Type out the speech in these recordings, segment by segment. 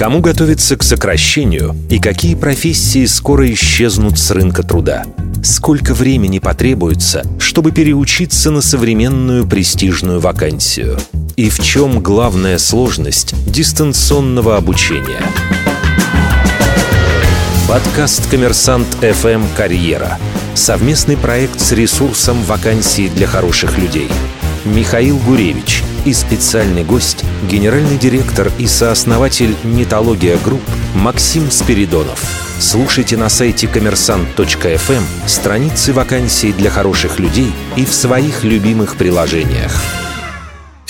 Кому готовиться к сокращению и какие профессии скоро исчезнут с рынка труда? Сколько времени потребуется, чтобы переучиться на современную престижную вакансию? И в чем главная сложность дистанционного обучения? Подкаст «Коммерсант FM Карьера». Совместный проект с ресурсом «Вакансии для хороших людей». Михаил Гуревич и специальный гость, генеральный директор и сооснователь «Нетология Group» Максим Спиридонов. Слушайте на сайте коммерсант.фм страницы вакансий для хороших людей и в своих любимых приложениях.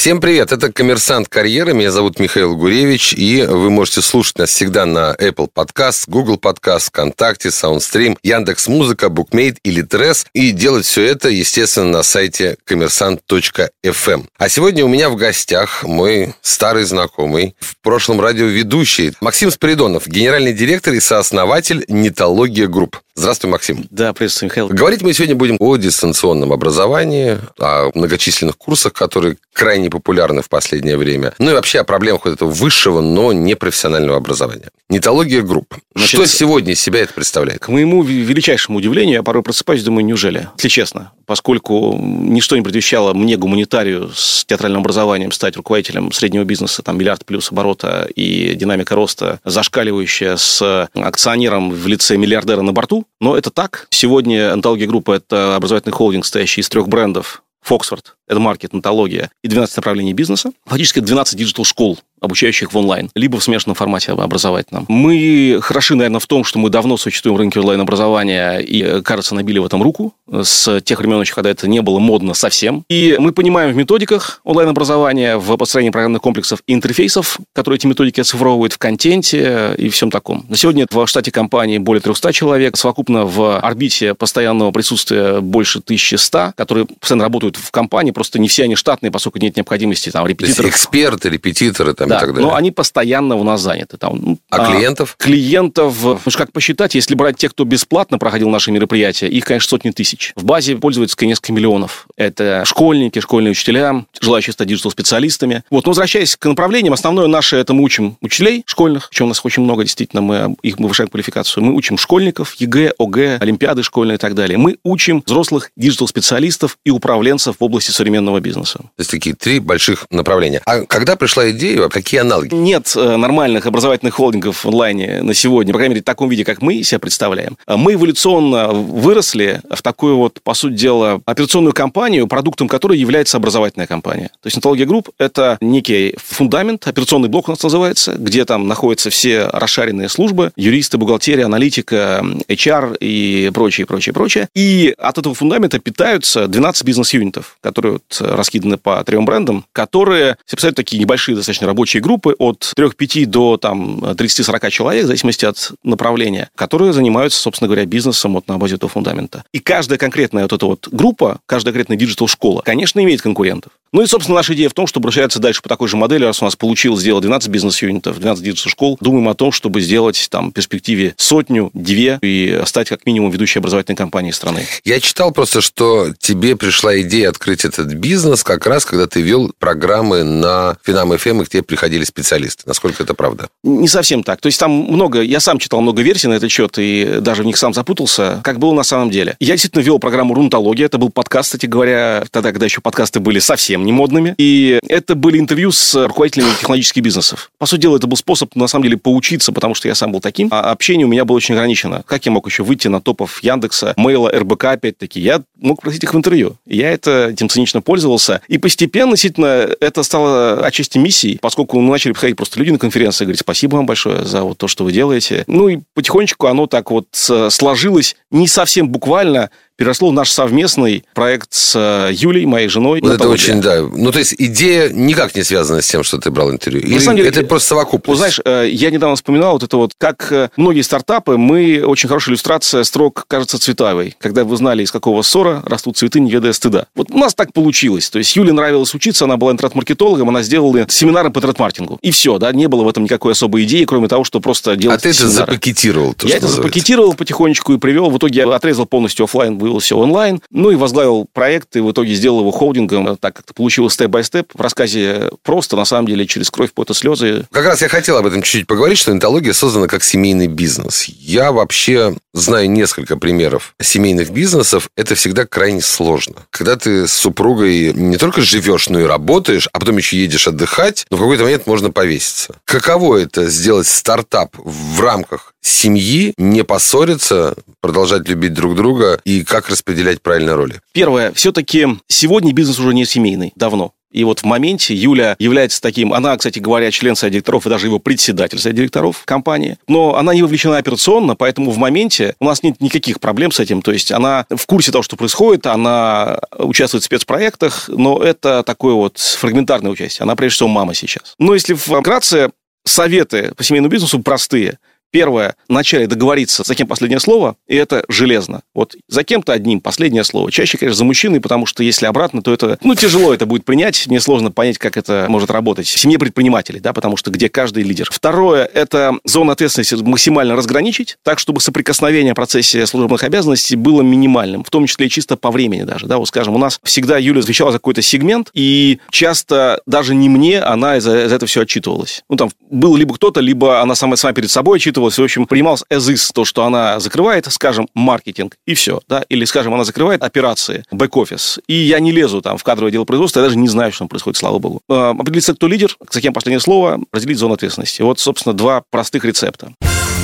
Всем привет, это «Коммерсант карьеры», меня зовут Михаил Гуревич, и вы можете слушать нас всегда на Apple Podcast, Google Podcast, ВКонтакте, SoundStream, Яндекс Музыка, Букмейт ЛитРес, и делать все это, естественно, на сайте коммерсант.фм. А сегодня у меня в гостях мой старый знакомый, в прошлом радиоведущий Максим Спиридонов, генеральный директор и сооснователь «Нетология Group». Здравствуй, Максим. Да, приветствую, Михаил. Говорить мы сегодня будем о дистанционном образовании, о многочисленных курсах, которые крайне популярны в последнее время. Ну и вообще о проблемах вот этого высшего, но не профессионального образования. Нетология групп. Значит, Что сегодня из себя это представляет? К моему величайшему удивлению, я порой просыпаюсь и думаю, неужели? Если честно, поскольку ничто не предвещало мне, гуманитарию с театральным образованием, стать руководителем среднего бизнеса, там миллиард плюс оборота и динамика роста, зашкаливающая с акционером в лице миллиардера на борту, но это так. Сегодня Нетология групп – это образовательный холдинг, состоящий из трех брендов. Фоксфорд, EdMarket, Нетология и 12 направлений бизнеса. Фактически 12 digital-школ, обучающих в онлайн, либо в смешанном формате образовательном. Мы хороши, наверное, в том, что мы давно существуем в рынке онлайн-образования и, кажется, набили в этом руку с тех времен еще, когда это не было модно совсем. И мы понимаем в методиках онлайн-образования, в построении программных комплексов и интерфейсов, которые эти методики оцифровывают в контенте и всем таком. На сегодня в штате компании более 300 человек, совокупно в орбите постоянного присутствия больше 1100, которые постоянно работают в компании, просто не все они штатные, поскольку нет необходимости там репетиторов. эксперты, репетиторы там да, и так далее. но они постоянно у нас заняты. Там, ну, а, а клиентов? Клиентов, ну, как посчитать, если брать тех, кто бесплатно проходил наши мероприятия, их, конечно, сотни тысяч. В базе пользуется несколько миллионов. Это школьники, школьные учителя, желающие стать digital-специалистами. Вот, но возвращаясь к направлениям, основное наше это мы учим учителей школьных, чем у нас очень много, действительно, мы их мы повышаем квалификацию. Мы учим школьников, ЕГЭ, ОГЭ, Олимпиады школьные и так далее. Мы учим взрослых digital-специалистов и управленцев в области современного бизнеса. То есть такие три больших направления. А когда пришла идея, какие аналоги? Нет э, нормальных образовательных холдингов в онлайне на сегодня, по крайней мере, в таком виде, как мы себя представляем. А мы эволюционно выросли в такую вот, по сути дела, операционную компанию, продуктом которой является образовательная компания. То есть Нетология Групп – это некий фундамент, операционный блок у нас называется, где там находятся все расшаренные службы, юристы, бухгалтерия, аналитика, HR и прочее, прочее, прочее. И от этого фундамента питаются 12 бизнес-юнитов, которые вот раскиданы по трем брендам, которые, представляют, такие небольшие достаточно рабочие группы от 3-5 до там 30-40 человек, в зависимости от направления, которые занимаются, собственно говоря, бизнесом вот на базе этого фундамента. И каждая конкретная вот эта вот группа, каждая конкретная digital-школа, конечно, имеет конкурентов. Ну и, собственно, наша идея в том, чтобы расширяться дальше по такой же модели. Раз у нас получилось сделать 12 бизнес-юнитов, 12 digital-школ, думаем о том, чтобы сделать там в перспективе сотню, две и стать как минимум ведущей образовательной компанией страны. Я читал просто, что тебе пришла идея открыть этот бизнес как раз, когда ты вел программы на Финам FM, и к тебе приходили специалисты. Насколько это правда? Не совсем так. То есть там много, я сам читал много версий на этот счет, и даже в них сам запутался, как было на самом деле. Я действительно вел программу «Рунтология». Это был подкаст, кстати говоря, тогда, когда еще подкасты были совсем совсем не модными. И это были интервью с руководителями технологических бизнесов. По сути дела, это был способ, на самом деле, поучиться, потому что я сам был таким, а общение у меня было очень ограничено. Как я мог еще выйти на топов Яндекса, Мейла, РБК, опять-таки? Я мог просить их в интервью. Я это этим цинично пользовался. И постепенно, действительно, это стало отчасти миссией, поскольку мы начали приходить просто люди на конференции и говорить спасибо вам большое за вот то, что вы делаете. Ну и потихонечку оно так вот сложилось не совсем буквально, переросло в наш совместный проект с э, Юлей, моей женой. Вот это очень, да. Ну, то есть идея никак не связана с тем, что ты брал интервью. Или На самом деле, это просто совокупность? Вот, знаешь, э, я недавно вспоминал вот это вот, как э, многие стартапы, мы очень хорошая иллюстрация строк, кажется, Цветаевой. Когда вы знали, из какого ссора растут цветы, не ведая стыда. Вот у нас так получилось. То есть Юле нравилось учиться, она была интернет-маркетологом, она сделала семинары по интернет-маркетингу. И все, да, не было в этом никакой особой идеи, кроме того, что просто делать А ты семинары. это запакетировал? То, я это называется. запакетировал потихонечку и привел. В итоге я отрезал полностью офлайн вывел все онлайн, ну и возглавил проект, и в итоге сделал его холдингом, так как это получилось степ-бай-степ. В рассказе просто, на самом деле, через кровь, пот и слезы. Как раз я хотел об этом чуть-чуть поговорить, что энтология создана как семейный бизнес. Я вообще знаю несколько примеров семейных бизнесов. Это всегда крайне сложно. Когда ты с супругой не только живешь, но и работаешь, а потом еще едешь отдыхать, но в какой-то момент можно повеситься. Каково это сделать стартап в рамках семьи, не поссориться, продолжать любить друг друга и как распределять правильно роли? Первое. Все-таки сегодня бизнес уже не семейный. Давно. И вот в моменте Юля является таким, она, кстати говоря, член совета директоров и даже его председатель совета директоров компании, но она не вовлечена операционно, поэтому в моменте у нас нет никаких проблем с этим, то есть она в курсе того, что происходит, она участвует в спецпроектах, но это такое вот фрагментарное участие, она прежде всего мама сейчас. Но если вкратце, советы по семейному бизнесу простые – Первое, вначале договориться, за кем последнее слово, и это железно. Вот за кем-то одним последнее слово. Чаще, конечно, за мужчиной, потому что если обратно, то это, ну, тяжело это будет принять. Мне сложно понять, как это может работать в семье предпринимателей, да, потому что где каждый лидер. Второе, это зону ответственности максимально разграничить, так, чтобы соприкосновение в процессе служебных обязанностей было минимальным, в том числе и чисто по времени даже, да, вот скажем, у нас всегда Юля отвечала за какой-то сегмент, и часто даже не мне она за, за это все отчитывалась. Ну, там был либо кто-то, либо она сама, сама перед собой отчитывалась, отчитывалась, в общем, принималось as is, то, что она закрывает, скажем, маркетинг, и все, да, или, скажем, она закрывает операции, бэк-офис, и я не лезу там в кадровое дело производства, я даже не знаю, что там происходит, слава богу. А, определиться, кто лидер, за кем последнее слово, разделить зону ответственности. Вот, собственно, два простых рецепта.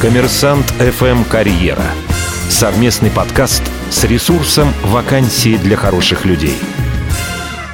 Коммерсант FM «Карьера». Совместный подкаст с ресурсом «Вакансии для хороших людей».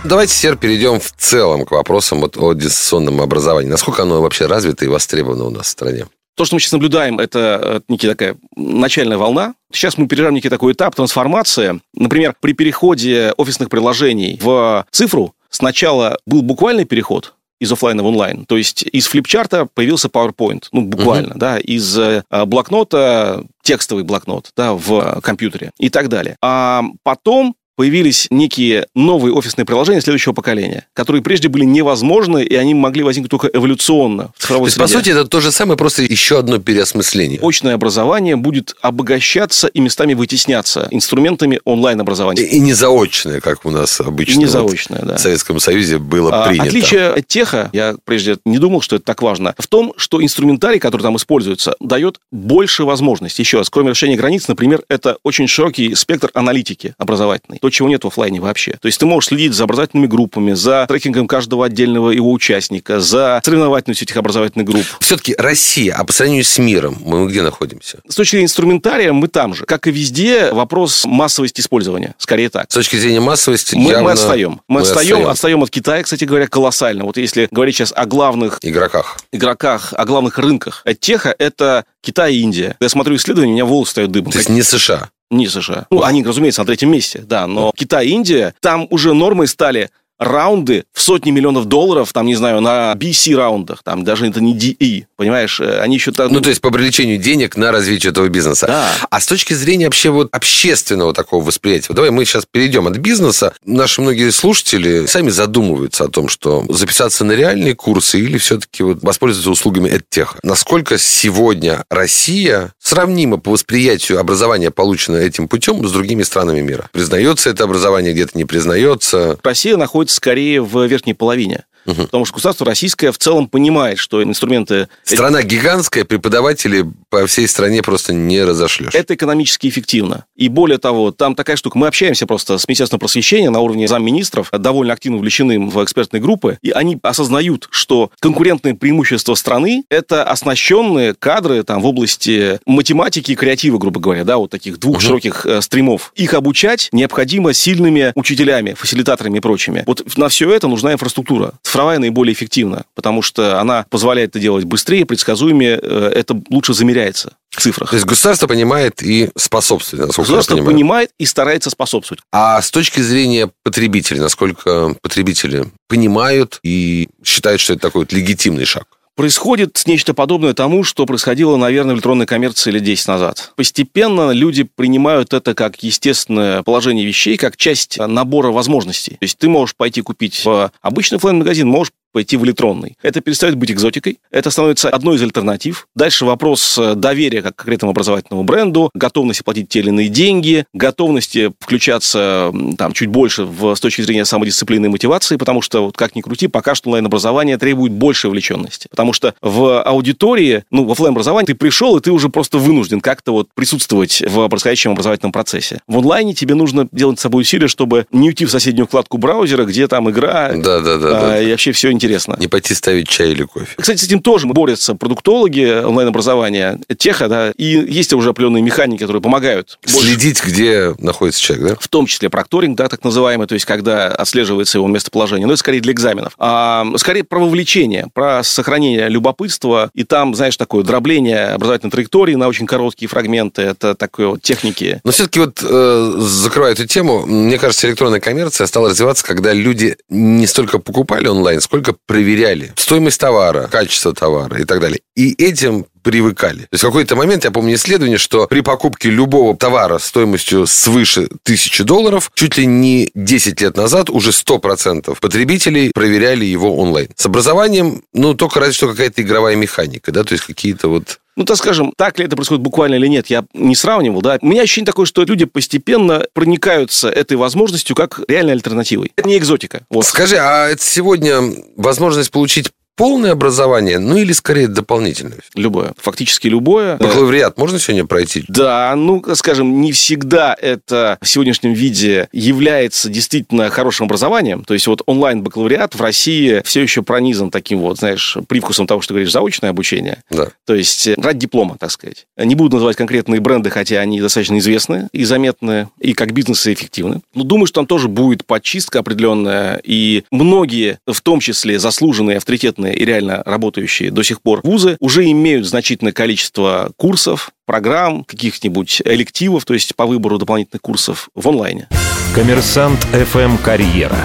Давайте, Сер, перейдем в целом к вопросам вот о дистанционном образовании. Насколько оно вообще развито и востребовано у нас в стране? То, что мы сейчас наблюдаем, это э, некий такая начальная волна. Сейчас мы переживаем некий такой этап трансформации. Например, при переходе офисных приложений в цифру сначала был буквальный переход, из офлайна в онлайн. То есть из флипчарта появился PowerPoint, ну, буквально, uh-huh. да, из э, блокнота текстовый блокнот, да, в компьютере и так далее. А потом появились некие новые офисные приложения следующего поколения, которые прежде были невозможны, и они могли возникнуть только эволюционно в цифровой То есть, среде. по сути, это то же самое, просто еще одно переосмысление. Очное образование будет обогащаться и местами вытесняться инструментами онлайн-образования. И, и не заочное, как у нас обычно и не заочное, вот да. в Советском Союзе было а, принято. Отличие от теха, я прежде не думал, что это так важно, в том, что инструментарий, который там используется, дает больше возможностей. Еще раз, кроме решения границ, например, это очень широкий спектр аналитики образовательной то, чего нет в офлайне вообще. То есть ты можешь следить за образовательными группами, за трекингом каждого отдельного его участника, за соревновательностью этих образовательных групп. Все-таки Россия, а по сравнению с миром, мы где находимся? С точки зрения инструментария мы там же. Как и везде, вопрос массовости использования. Скорее так. С точки зрения массовости мы, явно... мы отстаем. Мы, мы отстаем, отстаем, отстаем от Китая, кстати говоря, колоссально. Вот если говорить сейчас о главных... Игроках. Игроках, о главных рынках. Теха – это Китай и Индия. Я смотрю исследования, у меня волосы стоят дыбом. То есть не США? Не США. Ну, они, разумеется, на третьем месте, да. Но Китай и Индия, там уже нормой стали раунды в сотни миллионов долларов, там, не знаю, на BC-раундах, там даже это не DE, понимаешь, э, они еще... Ну, то есть по привлечению денег на развитие этого бизнеса. Да. А с точки зрения вообще вот общественного такого восприятия, вот давай мы сейчас перейдем от бизнеса. Наши многие слушатели сами задумываются о том, что записаться на реальные курсы или все-таки вот воспользоваться услугами EdTech. Насколько сегодня Россия сравнима по восприятию образования, полученного этим путем, с другими странами мира? Признается это образование, где-то не признается? Россия находится скорее в верхней половине. Угу. Потому что государство российское в целом понимает, что инструменты... Страна гигантская, преподаватели по всей стране просто не разошлешь. Это экономически эффективно. И более того, там такая штука, мы общаемся просто с Министерством просвещения на уровне замминистров, довольно активно увлечены в экспертные группы, и они осознают, что конкурентное преимущество страны – это оснащенные кадры там, в области математики и креатива, грубо говоря, да, вот таких двух угу. широких э, стримов. Их обучать необходимо сильными учителями, фасилитаторами и прочими. Вот на все это нужна инфраструктура цифровая наиболее эффективна, потому что она позволяет это делать быстрее, предсказуемее, э, это лучше замеряется в цифрах. То есть государство понимает и способствует, насколько Государство я понимает и старается способствовать. А с точки зрения потребителей, насколько потребители понимают и считают, что это такой вот легитимный шаг? Происходит нечто подобное тому, что происходило, наверное, в электронной коммерции лет 10 назад. Постепенно люди принимают это как естественное положение вещей, как часть набора возможностей. То есть ты можешь пойти купить в обычный офлайн-магазин, можешь пойти в электронный. Это перестает быть экзотикой, это становится одной из альтернатив. Дальше вопрос э, доверия как к конкретному образовательному бренду, готовности платить те или иные деньги, готовности включаться там чуть больше в, с точки зрения самодисциплины и мотивации, потому что, вот как ни крути, пока что онлайн-образование требует большей вовлеченности. Потому что в аудитории, ну, в офлайн образовании ты пришел, и ты уже просто вынужден как-то вот присутствовать в происходящем образовательном процессе. В онлайне тебе нужно делать с собой усилия, чтобы не уйти в соседнюю вкладку браузера, где там игра, да, да, да, а, да. и вообще все интересно. Не пойти ставить чай или кофе. Кстати, с этим тоже борются продуктологи онлайн-образования, теха, да, и есть уже определенные механики, которые помогают. больше. Следить, где находится человек, да? В том числе прокторинг, да, так называемый, то есть когда отслеживается его местоположение. Но это скорее для экзаменов. А скорее про вовлечение, про сохранение любопытства. И там, знаешь, такое дробление образовательной траектории на очень короткие фрагменты. Это такое вот техники. Но все-таки вот э, закрывая эту тему, мне кажется, электронная коммерция стала развиваться, когда люди не столько покупали онлайн, сколько проверяли стоимость товара, качество товара и так далее. И этим привыкали. То есть в какой-то момент, я помню исследование, что при покупке любого товара стоимостью свыше тысячи долларов, чуть ли не 10 лет назад уже 100% потребителей проверяли его онлайн. С образованием, ну, только разве что какая-то игровая механика, да, то есть какие-то вот Ну, так скажем, так ли это происходит буквально или нет, я не сравнивал, да. У меня ощущение такое, что люди постепенно проникаются этой возможностью как реальной альтернативой. Это не экзотика. Вот. Скажи, а это сегодня возможность получить полное образование, ну или скорее дополнительное? Любое. Фактически любое. Бакалавриат можно сегодня пройти? Да, ну, скажем, не всегда это в сегодняшнем виде является действительно хорошим образованием. То есть вот онлайн-бакалавриат в России все еще пронизан таким вот, знаешь, привкусом того, что говоришь, заочное обучение. Да. То есть э, ради диплома, так сказать. Не буду называть конкретные бренды, хотя они достаточно известны и заметны, и как бизнес и эффективны. Но думаю, что там тоже будет подчистка определенная, и многие, в том числе заслуженные, авторитетные и реально работающие до сих пор вузы, уже имеют значительное количество курсов, программ, каких-нибудь элективов, то есть по выбору дополнительных курсов в онлайне. Коммерсант FM Карьера.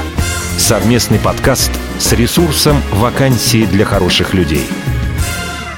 Совместный подкаст с ресурсом «Вакансии для хороших людей».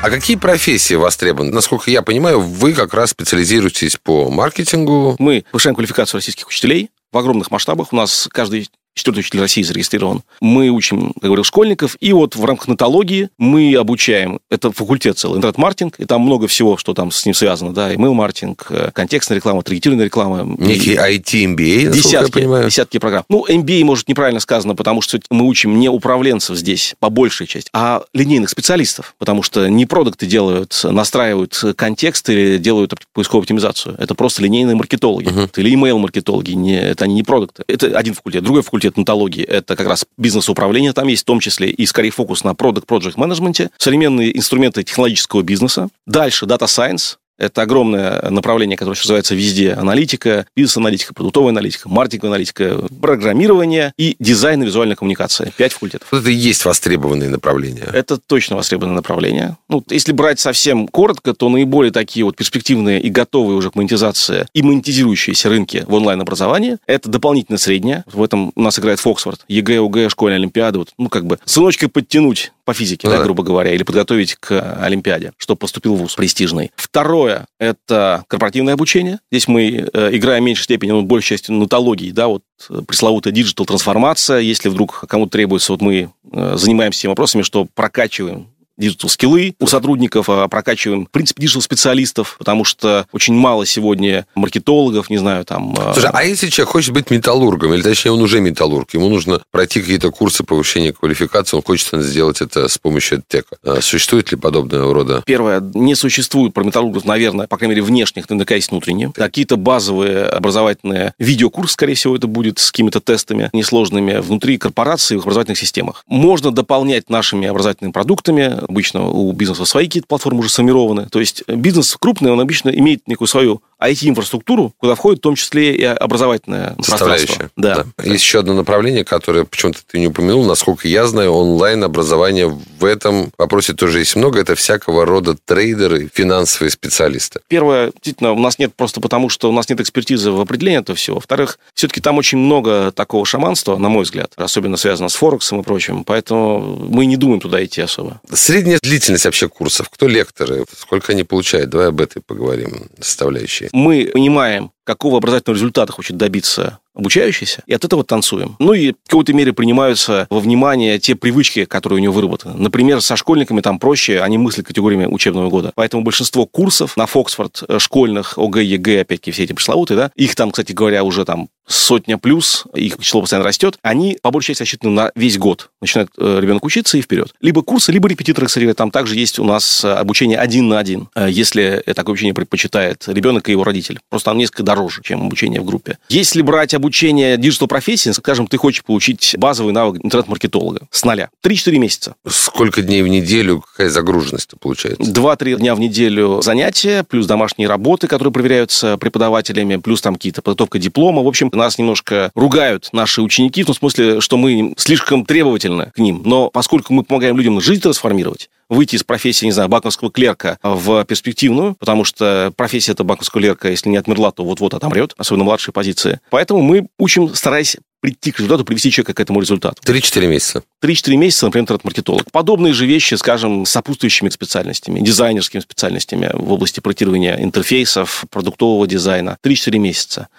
А какие профессии востребованы? Насколько я понимаю, вы как раз специализируетесь по маркетингу. Мы повышаем квалификацию российских учителей в огромных масштабах. У нас каждый четвертый учитель России зарегистрирован. Мы учим, как говорил, школьников, и вот в рамках нотологии мы обучаем, это факультет целый, интернет-маркетинг, и там много всего, что там с ним связано, да, email-маркетинг, э, контекстная реклама, таргетированная реклама. Некий IT-MBA, я Десятки, понимаю. десятки программ. Ну, MBA, может, неправильно сказано, потому что мы учим не управленцев здесь, по большей части, а линейных специалистов, потому что не продукты делают, настраивают контекст или делают поисковую оптимизацию. Это просто линейные маркетологи или email-маркетологи, не, это они не продукты. Это один факультет. Другой факультет Нетологии – это как раз бизнес-управление, там есть в том числе и скорее фокус на product-project менеджменте, современные инструменты технологического бизнеса. Дальше Data Science, это огромное направление, которое сейчас называется везде. Аналитика, бизнес-аналитика, продуктовая аналитика, маркетинговая аналитика, программирование и дизайн и визуальная коммуникация. Пять факультетов. Это и есть востребованные направления. Это точно востребованное направление. Ну, если брать совсем коротко, то наиболее такие вот перспективные и готовые уже к монетизации и монетизирующиеся рынки в онлайн-образовании – это дополнительно среднее. В этом у нас играет Фоксфорд, ЕГЭ, ОГЭ, школьная олимпиада. Вот, ну, как бы сыночка подтянуть по физике, Ну да, да. грубо говоря, или подготовить к Олимпиаде, чтобы поступил в ВУЗ престижный. Второе – это корпоративное обучение. Здесь мы э, играем в меньшей степени, ну, большей частью Нетологии, да, вот э, пресловутая digital-трансформация. Если вдруг кому-то требуется, вот мы э, занимаемся теми вопросами, что прокачиваем digital-скиллы у сотрудников, а прокачиваем, в принципе, digital-специалистов, потому что очень мало сегодня маркетологов, не знаю, там... э, Слушай, а если человек хочет быть металлургом, или точнее он уже металлург, ему нужно пройти какие-то курсы повышения квалификации, он хочет сделать это с помощью EdTech а. Существует ли подобного рода? Первое, не существует про металлургов, наверное, по крайней мере, внешних, наверняка есть внутренние. Какие-то базовые образовательные видеокурсы, скорее всего, это будет с какими-то тестами несложными внутри корпораций в образовательных системах. Можно дополнять нашими образовательными продуктами. Обычно у бизнеса свои какие-то платформы уже сформированы. То есть бизнес крупный, он обычно имеет некую свою IT-инфраструктуру, куда входит в том числе и образовательное Составляющая. пространство. Да. Есть еще одно направление, которое почему-то ты не упомянул. Насколько я знаю, онлайн-образование в этом вопросе тоже есть много. Это всякого рода трейдеры, финансовые специалисты. Первое, действительно, у нас нет просто потому, что у нас нет экспертизы в определении этого всего. Во-вторых, все-таки там очень много такого шаманства, на мой взгляд, особенно связано с Форексом и прочим, поэтому мы не думаем туда идти особо. Средняя длительность вообще курсов. Кто лекторы? Сколько они получают? Давай об этой поговорим, составляющие. Мы понимаем какого образовательного результата хочет добиться обучающийся, и от этого танцуем. Ну и в какой-то мере принимаются во внимание те привычки, которые у него выработаны. Например, со школьниками там проще, они мыслят категориями учебного года. Поэтому большинство курсов на Фоксфорд э, школьных, ОГЭ, ЕГЭ, опять-таки все эти пресловутые, да, их там, кстати говоря, уже там сотня плюс, их число постоянно растет, они по большей части рассчитаны на весь год. Начинает э, ребенок учиться и вперед. Либо курсы, либо репетиторы, кстати, там также есть у нас э, обучение один на один, если такое обучение предпочитает ребенок и его родитель. Просто оно несколько дороже, чем обучение в группе. Если брать обучение обучение digital-профессии, скажем, ты хочешь получить базовый навык интернет-маркетолога с нуля. 3-4 месяца. Сколько дней в неделю, какая загруженность получается? 2-3 дня в неделю занятия, плюс домашние работы, которые проверяются преподавателями, плюс там какие-то подготовка диплома. В общем, нас немножко ругают наши ученики, в том смысле, что мы слишком требовательны к ним. Но поскольку мы помогаем людям жизнь трансформировать, выйти из профессии, не знаю, банковского клерка в перспективную, потому что профессия это банковского клерка, если не отмерла, то вот-вот отомрет, особенно младшие позиции. Поэтому мы учим, стараясь прийти к результату, привести человека к этому результату. 3-4 месяца. 3-4 месяца, например, интернет-маркетолог. Подобные же вещи, скажем, с сопутствующими специальностями, дизайнерскими специальностями в области проектирования интерфейсов, продуктового дизайна. 3-4 месяца.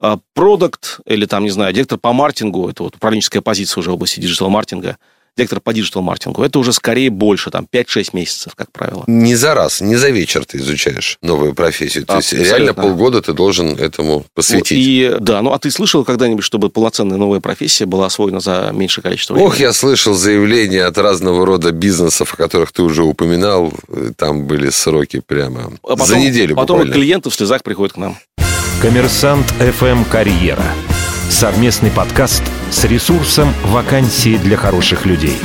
А продукт или там, не знаю, директор по маркетингу, это вот управленческая позиция уже в области digital-маркетинга – лектор по digital-маркетингу, это уже скорее больше, там, 5-6 месяцев, как правило. Не за раз, не за вечер ты изучаешь новую профессию. То есть реально полгода ты должен этому посвятить. И, да, ну а ты слышал когда-нибудь, чтобы полноценная новая профессия была освоена за меньшее количество времени? Ох, я слышал заявления от разного рода бизнесов, о которых ты уже упоминал. Там были сроки прямо а потом, за неделю Потом буквально. клиенты в слезах приходят к нам. Коммерсант FM Карьера. Совместный подкаст с ресурсом «Вакансии для хороших людей».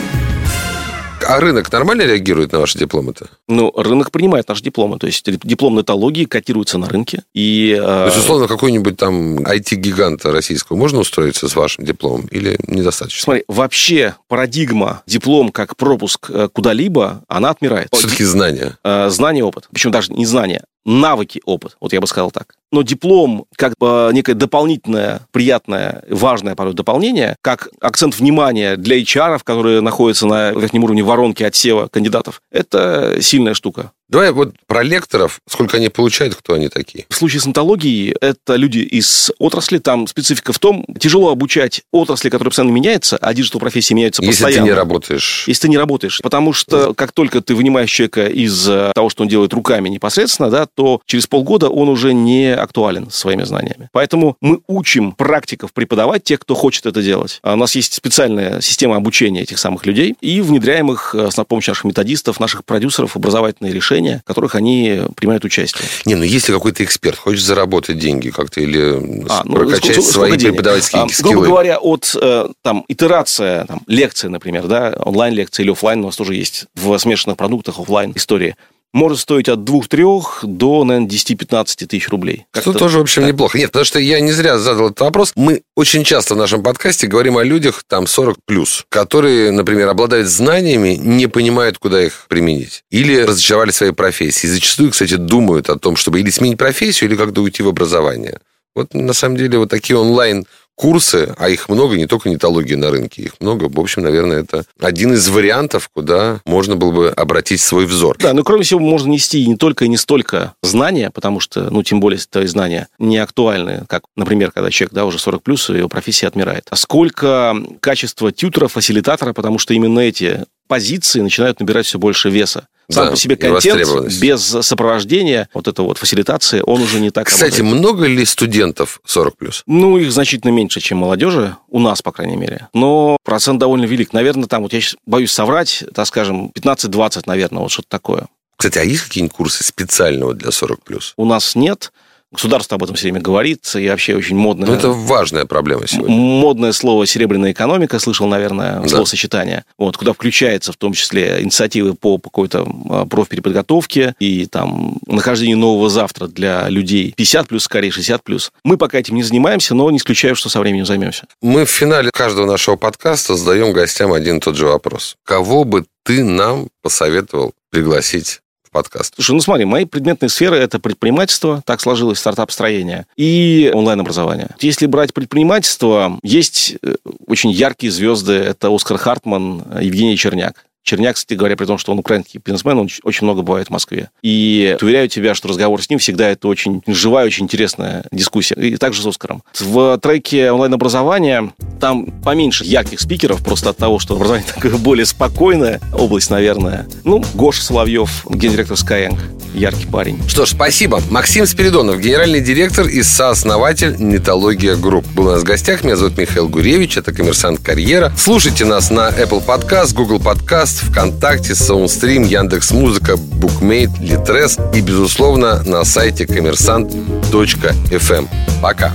А рынок нормально реагирует на ваши дипломы-то? Ну, рынок принимает наши дипломы. То есть диплом Нетологии котируется на рынке. И, То есть, условно, какой-нибудь там IT-гиганта российского можно устроиться с вашим дипломом или недостаточно? Смотри, вообще парадигма диплом как пропуск э, куда-либо, она отмирает. Все-таки знания. Э, знание, опыт. Причем даже не знание, навыки, опыт. Вот я бы сказал так. Но диплом как бы некое дополнительное, приятное, важное порой дополнение, как акцент внимания для HR, которые находятся на верхнем уровне воронки отсева кандидатов, это сильная штука. Давай вот про лекторов, сколько они получают, кто они такие? В случае с Нетологией, это люди из отрасли, там специфика в том, тяжело обучать отрасли, которая постоянно меняется, а digital профессии меняются Если постоянно. Если ты не работаешь. Если ты не работаешь. Потому что как только ты вынимаешь человека из э, того, что он делает руками непосредственно, да, то через полгода он уже не актуален своими знаниями. Поэтому мы учим практиков преподавать тех, кто хочет это делать. А у нас есть специальная система обучения этих самых людей, и внедряем их э, с помощью наших методистов, наших продюсеров, образовательные решения, решения, в которых они принимают участие. Не, ну если какой-то эксперт хочет заработать деньги как-то или а, ну, прокачать сколько, свои сколько преподавательские а, скиллы. Грубо говоря, от э, там, итерация, там, лекция, например, да, онлайн-лекция или офлайн у нас тоже есть в смешанных продуктах офлайн истории может стоить от 2-3 до, наверное, 10-15 тысяч рублей. Что тоже, в общем, так. неплохо. Нет, потому что я не зря задал этот вопрос. Мы очень часто в нашем подкасте говорим о людях там 40 плюс, которые, например, обладают знаниями, не понимают, куда их применить. Или разочаровали своей профессии. И зачастую, кстати, думают о том, чтобы или сменить профессию, или как-то уйти в образование. Вот на самом деле вот такие онлайн курсы, а их много, не только нетологии на рынке, их много. В общем, наверное, это один из вариантов, куда можно было бы обратить свой взор. Да, но кроме всего, можно нести не только и не столько знания, потому что, ну, тем более, твои знания не актуальны, как, например, когда человек, да, уже 40 плюс, его профессия отмирает. А сколько качества тьютера, фасилитатора, потому что именно эти позиции начинают набирать все больше веса сам да, по себе контент без сопровождения, вот это вот фасилитации, он уже не так Кстати, работает. много ли студентов 40 плюс? Ну, их значительно меньше, чем молодежи, у нас, по крайней мере. Но процент довольно велик. Наверное, там, вот я сейчас боюсь соврать, так скажем, 15-20, наверное, вот что-то такое. Кстати, а есть какие-нибудь курсы специального для 40 плюс? У нас нет. Государство об этом все время говорит, и вообще очень модное... Ну, это важная проблема сегодня. Модное слово «серебряная экономика», слышал, наверное, да. словосочетание, вот, куда включается в том числе инициативы по какой-то а, профпереподготовке и там нахождение нового завтра для людей 50 плюс, скорее 60 плюс. Мы пока этим не занимаемся, но не исключаю, что со временем займемся. Мы в финале каждого нашего подкаста задаем гостям один и тот же вопрос. Кого бы ты нам посоветовал пригласить подкаст? Слушай, ну смотри, мои предметные сферы – это предпринимательство, так сложилось стартап-строение, и онлайн-образование. Если брать предпринимательство, есть э, очень яркие звезды. Это Оскар Хартман, Евгений Черняк Черняк, кстати говоря, при том, что он украинский бизнесмен, он очень много бывает в Москве. И уверяю тебя, что разговор с ним всегда это очень живая, очень интересная дискуссия. И также с Оскаром. В треке онлайн-образования там поменьше ярких спикеров, просто от того, что образование такое более спокойная область, наверное. Ну, Гоша Соловьев, гендиректор Skyeng, яркий парень. Что ж, спасибо. Максим Спиридонов, генеральный директор и сооснователь Нетология Групп. Был у нас в гостях. Меня зовут Михаил Гуревич, это коммерсант карьера. Слушайте нас на Apple Podcast, Google Podcast, ВКонтакте, Soundstream, Яндекс Музыка, Букмейт, Литрес и, безусловно, на сайте коммерсант.фм. Пока.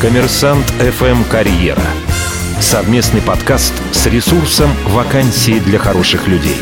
Коммерсант FM Карьера. Совместный подкаст с ресурсом «Вакансии для хороших людей».